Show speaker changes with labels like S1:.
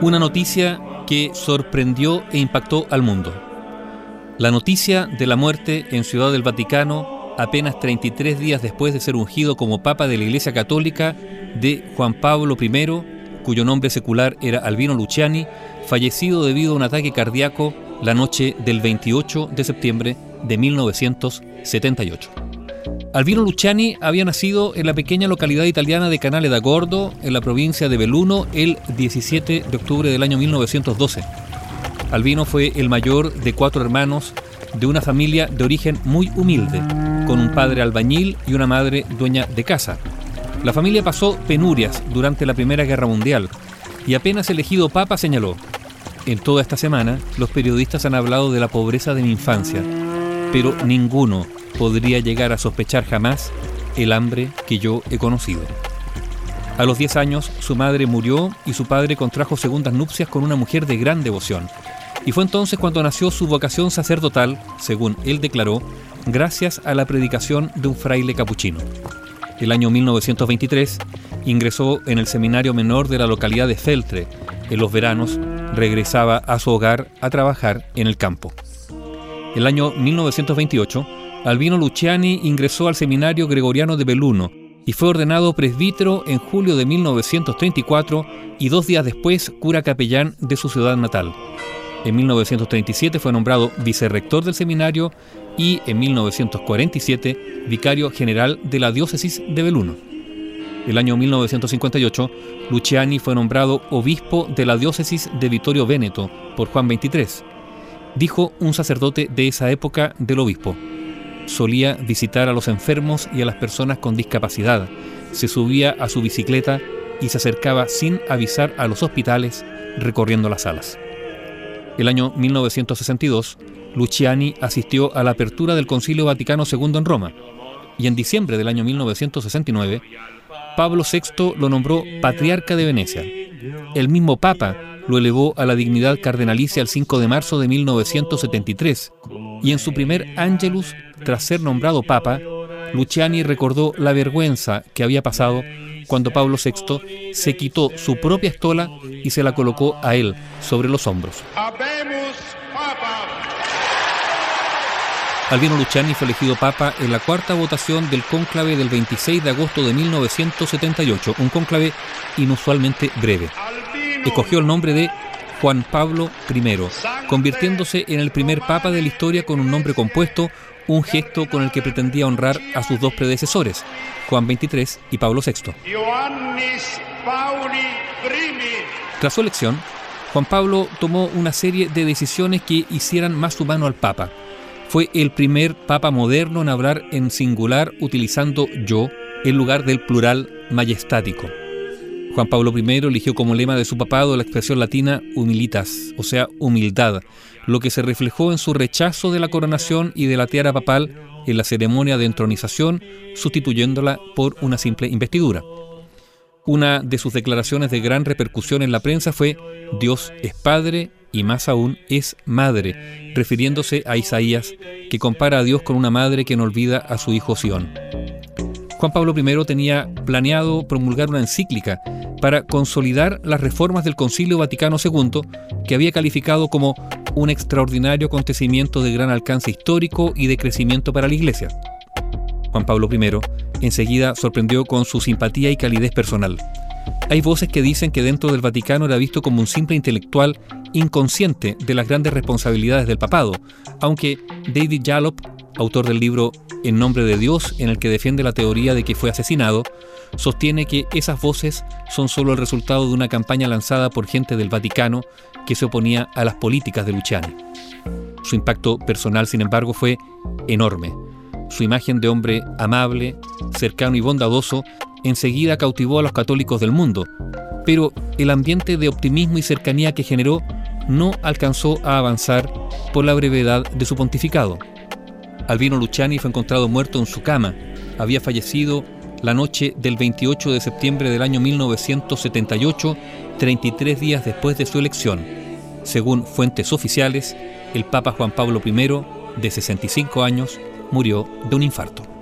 S1: Una noticia que sorprendió e impactó al mundo. La noticia de la muerte en Ciudad del Vaticano, apenas 33 días después de ser ungido como Papa de la Iglesia Católica, de Juan Pablo I, cuyo nombre secular era Albino Luciani, fallecido debido a un ataque cardíaco la noche del 28 de septiembre de 1978. Albino Luciani había nacido en la pequeña localidad italiana de Canale da Gordo, en la provincia de Belluno, el 17 de octubre del año 1912. Albino fue el mayor de cuatro hermanos de una familia de origen muy humilde, con un padre albañil y una madre dueña de casa. La familia pasó penurias durante la Primera Guerra Mundial y apenas elegido papa señaló, en toda esta semana los periodistas han hablado de la pobreza de mi infancia, pero ninguno podría llegar a sospechar jamás el hambre que yo he conocido. A los 10 años, su madre murió y su padre contrajo segundas nupcias con una mujer de gran devoción. Y fue entonces cuando nació su vocación sacerdotal, según él declaró, gracias a la predicación de un fraile capuchino. El año 1923 ingresó en el seminario menor de la localidad de Feltre. En los veranos regresaba a su hogar a trabajar en el campo. El año 1928 Albino Luciani ingresó al seminario gregoriano de Belluno y fue ordenado presbítero en julio de 1934 y dos días después cura capellán de su ciudad natal. En 1937 fue nombrado vicerrector del seminario y en 1947 vicario general de la diócesis de Belluno. El año 1958, Luciani fue nombrado obispo de la diócesis de Vittorio Véneto por Juan XXIII. Dijo un sacerdote de esa época del obispo solía visitar a los enfermos y a las personas con discapacidad. Se subía a su bicicleta y se acercaba sin avisar a los hospitales recorriendo las salas. El año 1962, Luciani asistió a la apertura del Concilio Vaticano II en Roma y en diciembre del año 1969, Pablo VI lo nombró patriarca de Venecia. El mismo Papa lo elevó a la dignidad cardenalicia el 5 de marzo de 1973 y en su primer Angelus tras ser nombrado papa, Luciani recordó la vergüenza que había pasado cuando Pablo VI se quitó su propia estola y se la colocó a él sobre los hombros. Albino Luciani fue elegido papa en la cuarta votación del cónclave del 26 de agosto de 1978, un cónclave inusualmente breve. Escogió el nombre de Juan Pablo I, convirtiéndose en el primer papa de la historia con un nombre compuesto, un gesto con el que pretendía honrar a sus dos predecesores, Juan XXIII y Pablo VI. Tras su elección, Juan Pablo tomó una serie de decisiones que hicieran más humano al Papa. Fue el primer Papa moderno en hablar en singular utilizando yo en lugar del plural majestático. Juan Pablo I eligió como lema de su papado la expresión latina humilitas, o sea, humildad, lo que se reflejó en su rechazo de la coronación y de la tiara papal en la ceremonia de entronización, sustituyéndola por una simple investidura. Una de sus declaraciones de gran repercusión en la prensa fue Dios es Padre y más aún es Madre, refiriéndose a Isaías, que compara a Dios con una madre que no olvida a su hijo Sión. Juan Pablo I tenía planeado promulgar una encíclica para consolidar las reformas del Concilio Vaticano II, que había calificado como un extraordinario acontecimiento de gran alcance histórico y de crecimiento para la Iglesia. Juan Pablo I enseguida sorprendió con su simpatía y calidez personal. Hay voces que dicen que dentro del Vaticano era visto como un simple intelectual inconsciente de las grandes responsabilidades del papado, aunque David Jalop, autor del libro en nombre de Dios, en el que defiende la teoría de que fue asesinado, sostiene que esas voces son solo el resultado de una campaña lanzada por gente del Vaticano que se oponía a las políticas de Luciani. Su impacto personal, sin embargo, fue enorme. Su imagen de hombre amable, cercano y bondadoso enseguida cautivó a los católicos del mundo, pero el ambiente de optimismo y cercanía que generó no alcanzó a avanzar por la brevedad de su pontificado. Albino Luciani fue encontrado muerto en su cama. Había fallecido la noche del 28 de septiembre del año 1978, 33 días después de su elección. Según fuentes oficiales, el Papa Juan Pablo I, de 65 años, murió de un infarto.